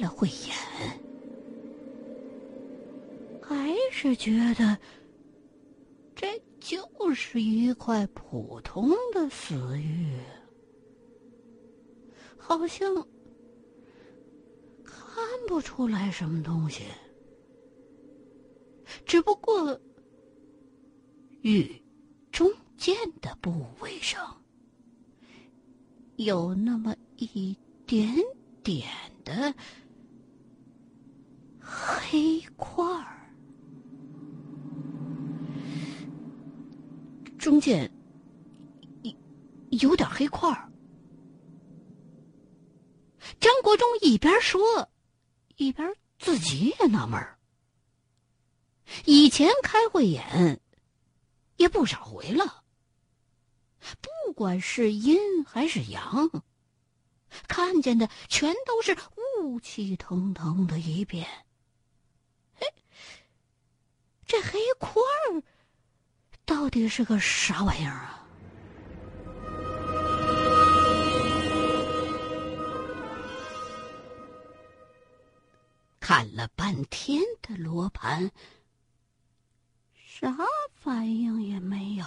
了慧眼，还是觉得这就是一块普通的死玉，好像看不出来什么东西。只不过玉中间的部位上有那么一点点的黑块儿，中间有有点黑块儿。张国忠一边说，一边自己也纳闷儿。以前开慧眼也不少回了，不管是阴还是阳，看见的全都是雾气腾腾的一片。这黑块到底是个啥玩意儿啊？看了半天的罗盘。啥反应也没有，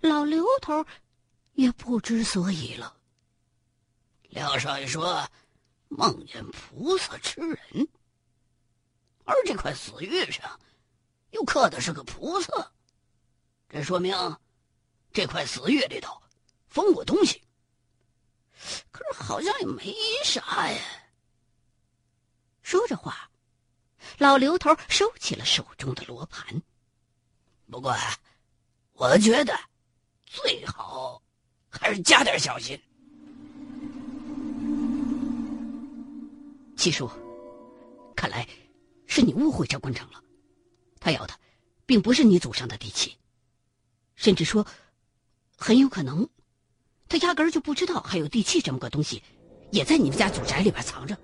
老刘头也不知所以了。廖少爷说梦见菩萨吃人，而这块死玉上又刻的是个菩萨，这说明这块死玉里头封过东西。可是好像也没啥呀。说着话。老刘头收起了手中的罗盘，不过，我觉得最好还是加点小心。七叔，看来是你误会张关成了，他要的并不是你祖上的地契，甚至说，很有可能，他压根儿就不知道还有地契这么个东西，也在你们家祖宅里边藏着。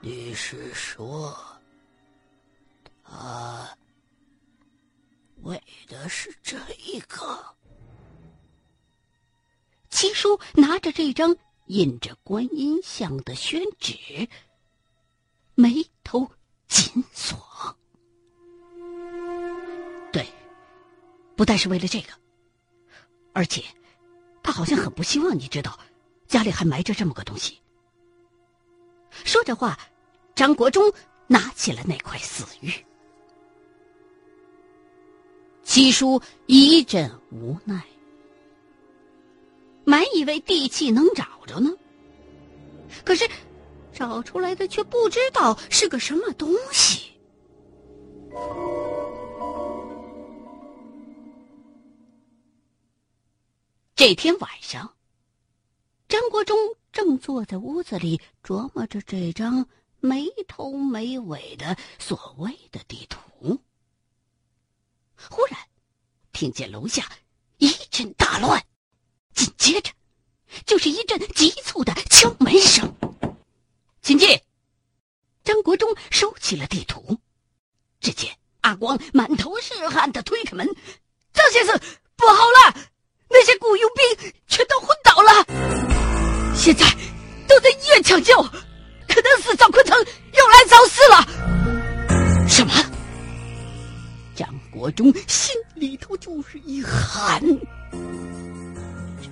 你是说，他为的是这一个？七叔拿着这张印着观音像的宣纸，眉头紧锁。对，不但是为了这个，而且他好像很不希望你知道，家里还埋着这么个东西。说着话。张国忠拿起了那块死玉，七叔一阵无奈，满以为地契能找着呢，可是找出来的却不知道是个什么东西。这天晚上，张国忠正坐在屋子里琢磨着这张。没头没尾的所谓的地图，忽然听见楼下一阵大乱，紧接着就是一阵急促的敲门声。请进！张国忠收起了地图，只见阿光满头是汗的推开门：“张先生，不好了！那些雇佣兵全都昏倒了，现在都在医院抢救。”可能是赵坤成又来找事了。什么？张国忠心里头就是一寒。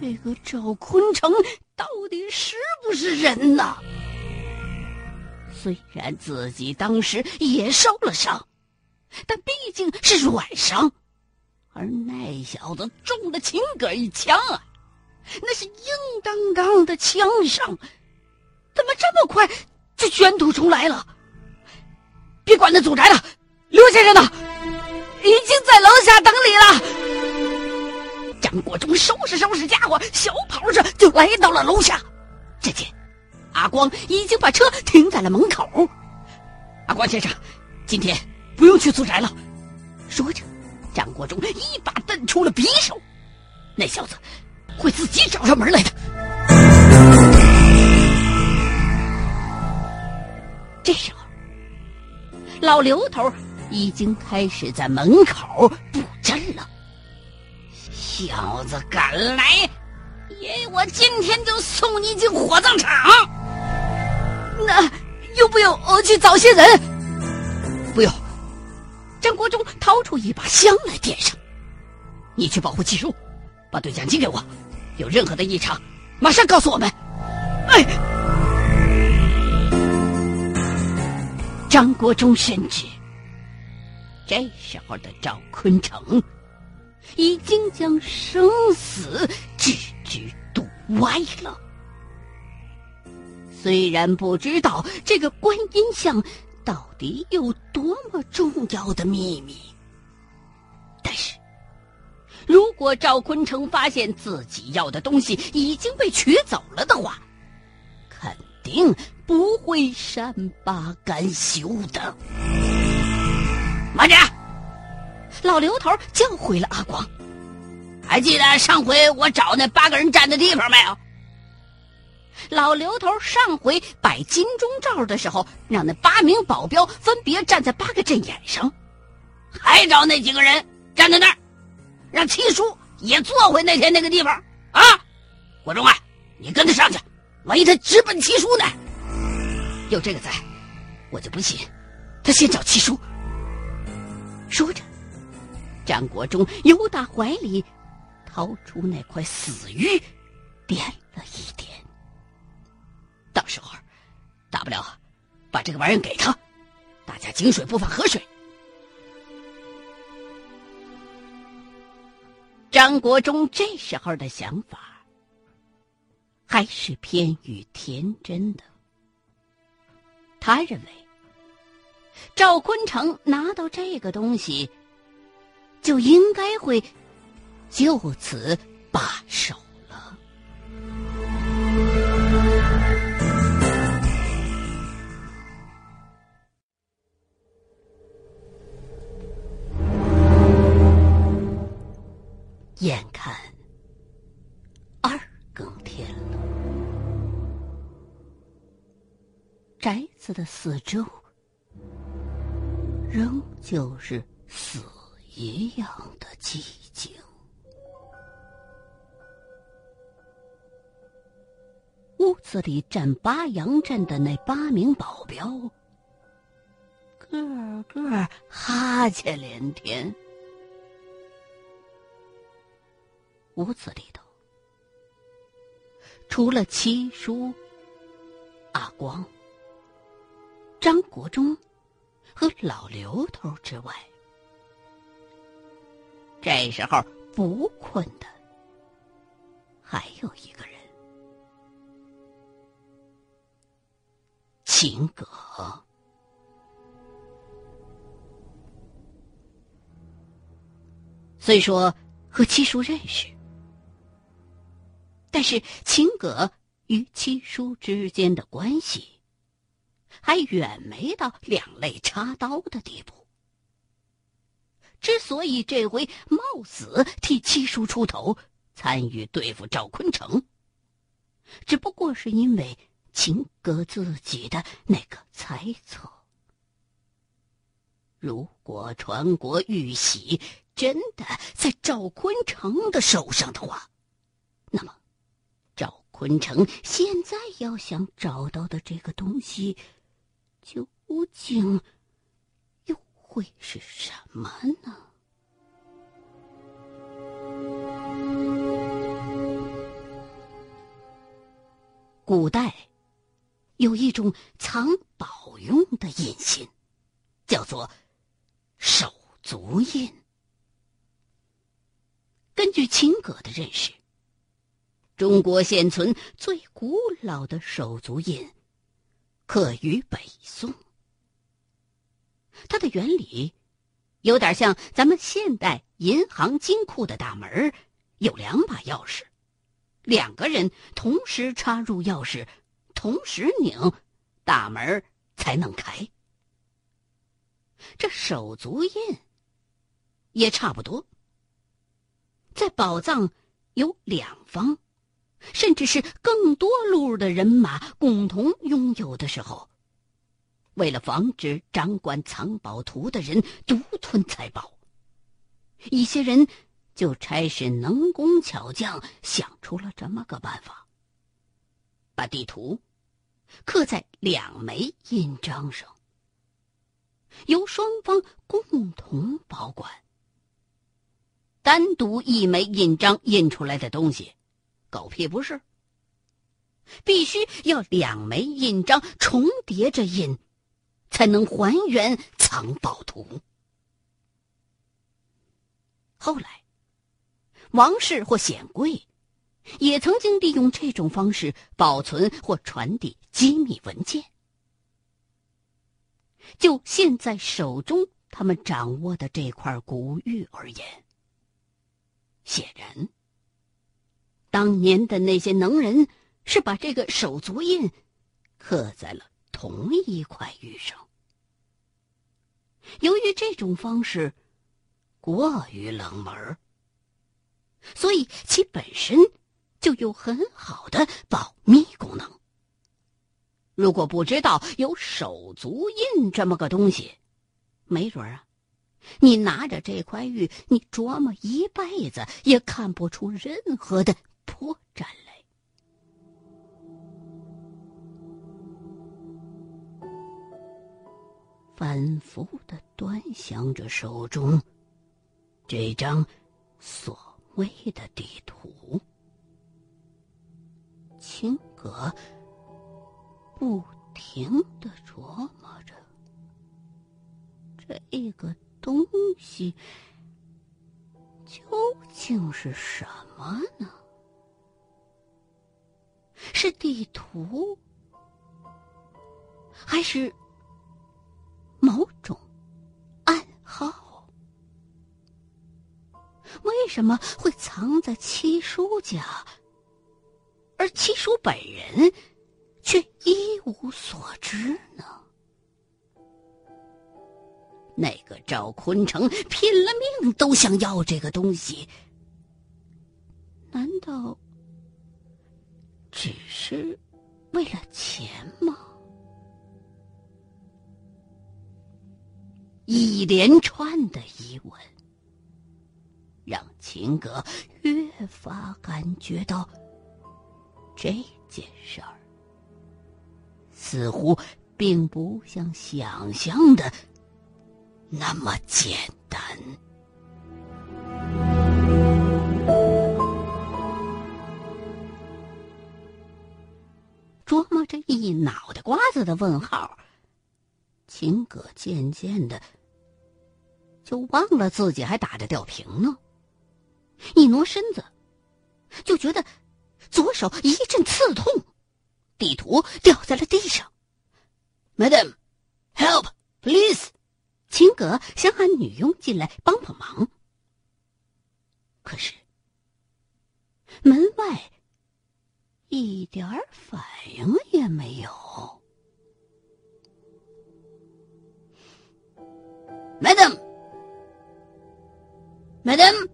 这个赵坤成到底是不是人呢？虽然自己当时也受了伤，但毕竟是软伤，而那小子中了秦哥一枪啊，那是硬当当的枪伤。怎么这么快就卷土重来了？别管那祖宅了，刘先生呢？已经在楼下等你了。张国忠收拾收拾家伙，小跑着就来到了楼下。只见阿光已经把车停在了门口。阿光先生，今天不用去租宅了。说着，张国忠一把瞪出了匕首。那小子会自己找上门来的。这时候，老刘头已经开始在门口布阵了。小子敢来，也有我今天就送你进火葬场。那用不用我去找些人？不用。张国忠掏出一把香来点上。你去保护七叔，把对讲机给我。有任何的异常，马上告诉我们。哎。张国忠深知，这时候的赵坤成已经将生死置之度外了。虽然不知道这个观音像到底有多么重要的秘密，但是，如果赵坤成发现自己要的东西已经被取走了的话，肯定。不会善罢甘休的。慢着！老刘头叫回了阿光。还记得上回我找那八个人站的地方没有？老刘头上回摆金钟罩的时候，让那八名保镖分别站在八个阵眼上，还找那几个人站在那儿，让七叔也坐回那天那个地方啊！国忠啊，你跟他上去，万一他直奔七叔呢？有这个在，我就不信他先找七叔。说着，张国忠由打怀里掏出那块死玉，点了一点。到时候，大不了把这个玩意给他，大家井水不犯河水。张国忠这时候的想法还是偏于天真的。他认为，赵坤成拿到这个东西，就应该会就此罢手了。宅。的四周，仍旧是死一样的寂静。屋子里站八阳镇的那八名保镖，个个哈欠连天。屋子里头，除了七叔阿光。张国忠和老刘头之外，这时候不困的还有一个人——秦葛。虽说和七叔认识，但是秦葛与七叔之间的关系。还远没到两肋插刀的地步。之所以这回冒死替七叔出头，参与对付赵坤成，只不过是因为秦哥自己的那个猜测：如果传国玉玺真的在赵坤成的手上的话，那么赵坤成现在要想找到的这个东西。究竟又会是什么呢？古代有一种藏宝用的印信，叫做手足印。根据秦葛的认识，中国现存最古老的手足印。刻于北宋，它的原理有点像咱们现代银行金库的大门有两把钥匙，两个人同时插入钥匙，同时拧，大门才能开。这手足印也差不多，在宝藏有两方。甚至是更多路的人马共同拥有的时候，为了防止掌管藏宝图的人独吞财宝，一些人就差使能工巧匠想出了这么个办法：把地图刻在两枚印章上，由双方共同保管。单独一枚印章印出来的东西，狗屁不是。必须要两枚印章重叠着印，才能还原藏宝图。后来，王室或显贵也曾经利用这种方式保存或传递机密文件。就现在手中他们掌握的这块古玉而言，显然，当年的那些能人。是把这个手足印刻在了同一块玉上。由于这种方式过于冷门，所以其本身就有很好的保密功能。如果不知道有手足印这么个东西，没准啊，你拿着这块玉，你琢磨一辈子也看不出任何的我站来。反复的端详着手中这张所谓的地图，青葛不停的琢磨着这个东西究竟是什么呢？是地图，还是？某种暗号，为什么会藏在七叔家，而七叔本人却一无所知呢？那个赵坤成拼了命都想要这个东西，难道只是为了钱吗？一连串的疑问，让秦格越发感觉到这件事儿似乎并不像想象的那么简单。一脑袋瓜子的问号，秦葛渐渐的。就忘了自己还打着吊瓶呢，一挪身子，就觉得左手一阵刺痛，地图掉在了地上。Madam, help, please！秦葛想喊女佣进来帮帮忙，可是门外一点反应也没有。Madam。Madam，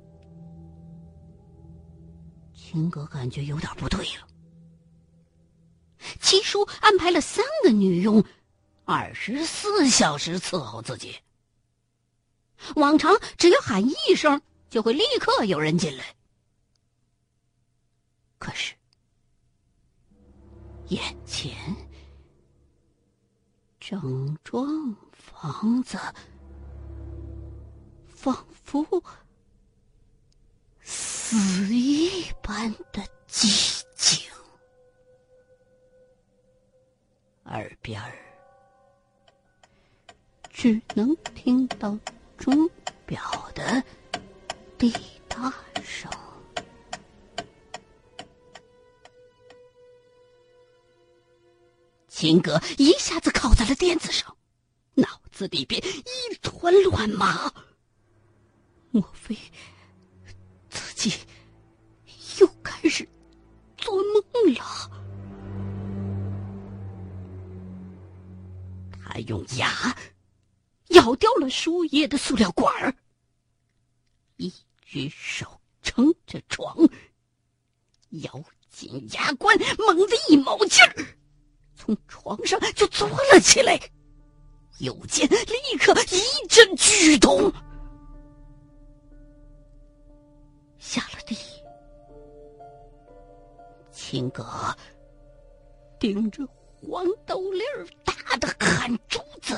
秦哥感觉有点不对了。七叔安排了三个女佣，二十四小时伺候自己。往常只要喊一声，就会立刻有人进来。可是，眼前整幢房子仿佛……死一般的寂静，耳边儿只能听到钟表的滴答声。秦格一下子靠在了垫子上，脑子里边一团乱麻。莫非？自己又开始做梦了。他用牙咬掉了输液的塑料管儿，一只手撑着床，咬紧牙关，猛地一卯劲儿，从床上就坐了起来，右肩立刻一阵剧痛。下了地。秦哥盯着黄豆粒儿大的汗珠子，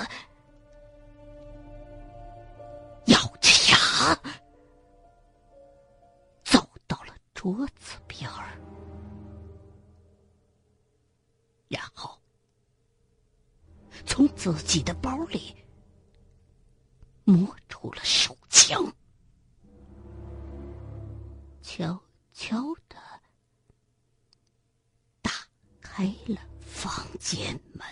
咬着牙走到了桌子自己的包里摸出了手枪，悄悄的。开了房间门。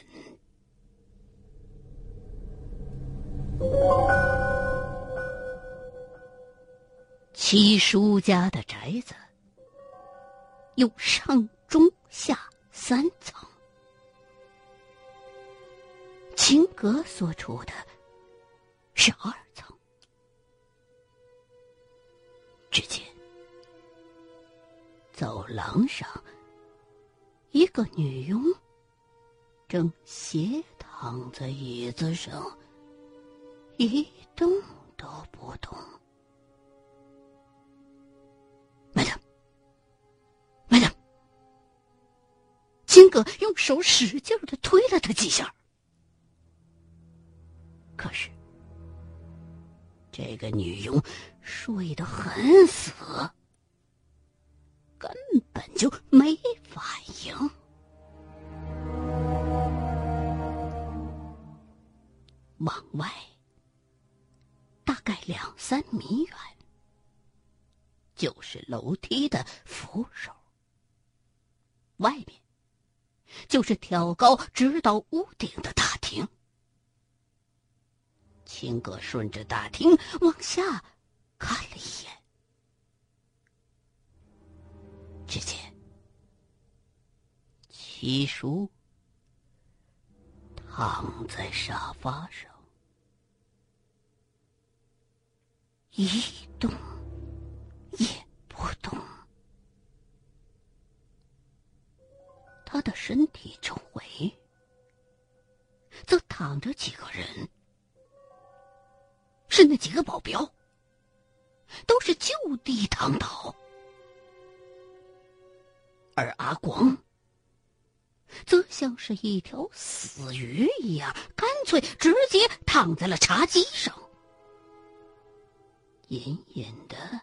七叔家的宅子有上中下三层，秦阁所处的是二层。只见走廊上。一个女佣正斜躺在椅子上，一动都不动。madam，madam，金哥用手使劲的推了他几下，可是这个女佣睡得很死。根本就没反应。往外大概两三米远，就是楼梯的扶手，外面就是挑高直到屋顶的大厅。秦哥顺着大厅往下看了一眼。只见七叔躺在沙发上，一动也不动。他的身体周围则躺着几个人，是那几个保镖，都是就地躺倒。而阿光，则像是一条死鱼一样，干脆直接躺在了茶几上，隐隐的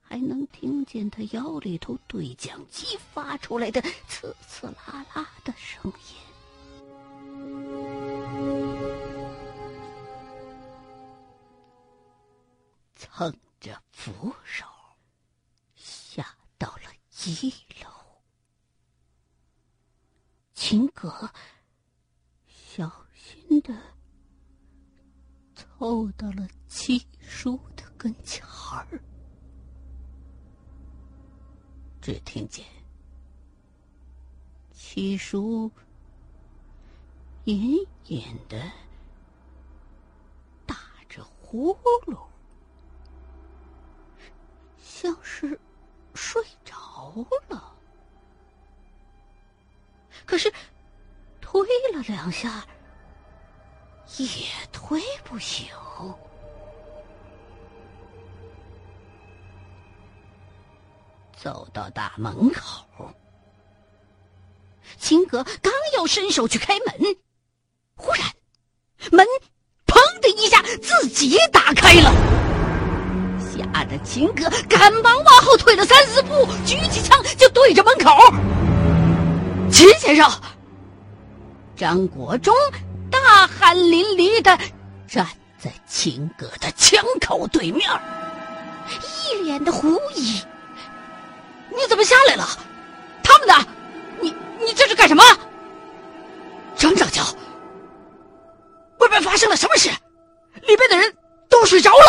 还能听见他腰里头对讲机发出来的刺刺啦啦的声音，捧着扶手下到了。一楼，秦格小心的凑到了七叔的跟前儿，只听见七叔隐隐的打着呼噜，像是睡着。了，可是推了两下，也推不醒。走到大门口，秦格刚要伸手去开门，忽然门“砰”的一下自己打开了。吓得秦哥赶忙往后退了三四步，举起枪就对着门口。秦先生，张国忠大汗淋漓的站在秦哥的枪口对面，一脸的狐疑：“你怎么下来了？他们呢？你你这是干什么？”张长教，外边发生了什么事？里边的人都睡着了。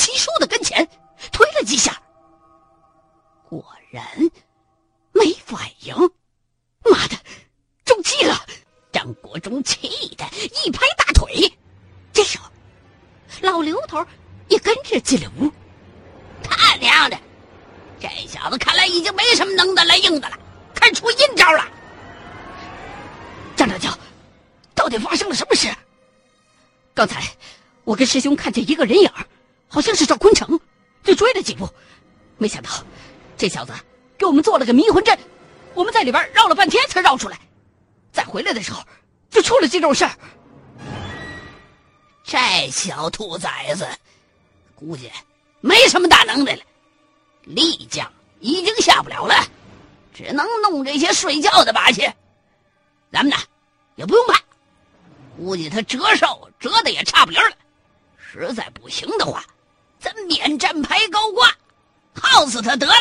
七叔的跟前，推了几下，果然没反应。妈的，中计了！张国忠气得一拍大腿。这时候，老刘头也跟着进了屋。他娘的，这小子看来已经没什么能的来硬的了，开出阴招了。张长娇，到底发生了什么事？刚才我跟师兄看见一个人影，好像是赵坤城，就追了几步，没想到这小子给我们做了个迷魂阵，我们在里边绕了半天才绕出来，再回来的时候就出了这种事儿。这小兔崽子，估计没什么大能耐了，力将已经下不了了，只能弄这些睡觉的把戏。咱们呢，也不用怕，估计他折寿折的也差不离了。实在不行的话，咱免战牌高挂，耗死他得了。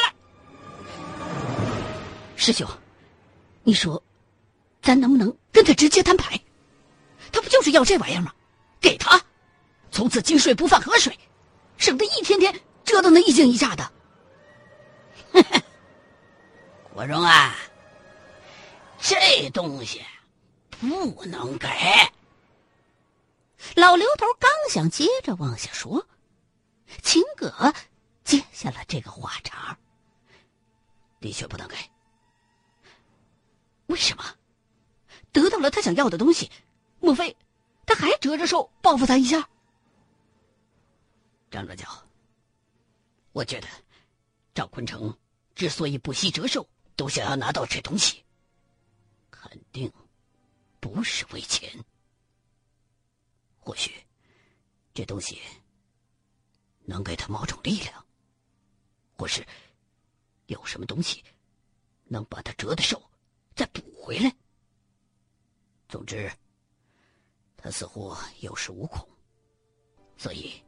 师兄，你说，咱能不能跟他直接摊牌？他不就是要这玩意儿吗？给他，从此金水不犯河水，省得一天天折腾的一惊一乍的。国荣啊，这东西不能给。老刘头刚想接着往下说，秦葛接下了这个话茬的确不能给。为什么？得到了他想要的东西，莫非？他还折着寿报复他一下。张哲教，我觉得赵坤成之所以不惜折寿，都想要拿到这东西，肯定不是为钱。或许这东西能给他某种力量，或是有什么东西能把他折的手再补回来。总之。他似乎有恃无恐，所以，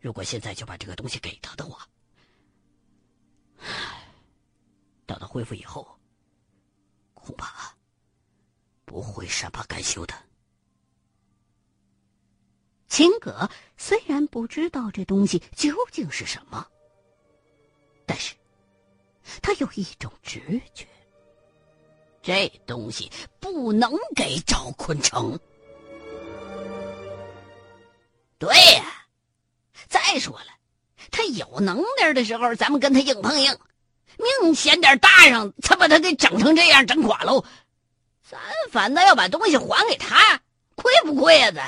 如果现在就把这个东西给他的话，等他恢复以后，恐怕不会善罢甘休的。秦葛虽然不知道这东西究竟是什么，但是他有一种直觉：这东西不能给赵坤成。对呀，再说了，他有能耐的时候，咱们跟他硬碰硬，命险点大上，才把他给整成这样，整垮喽。咱反倒要把东西还给他，亏不亏呀？咱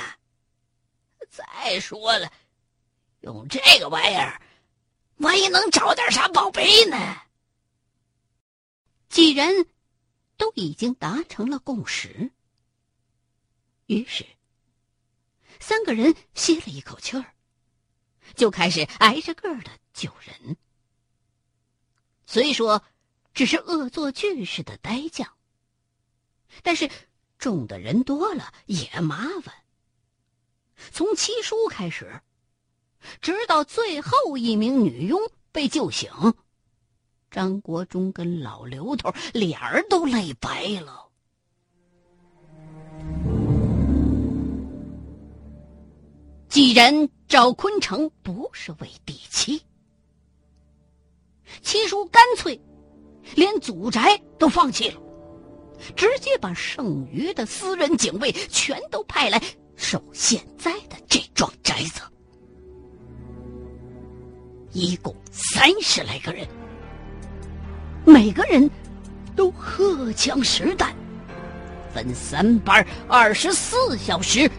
再说了，用这个玩意儿，万一能找点啥宝贝呢？几人都已经达成了共识，于是。三个人歇了一口气儿，就开始挨着个的救人。虽说只是恶作剧似的呆将，但是中的人多了也麻烦。从七叔开始，直到最后一名女佣被救醒，张国忠跟老刘头脸儿都累白了。既然赵坤成不是为地妻，七叔干脆连祖宅都放弃了，直接把剩余的私人警卫全都派来守现在的这幢宅子，一共三十来个人，每个人都荷枪实弹，分三班，二十四小时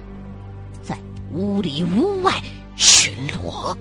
在。屋里屋外巡逻。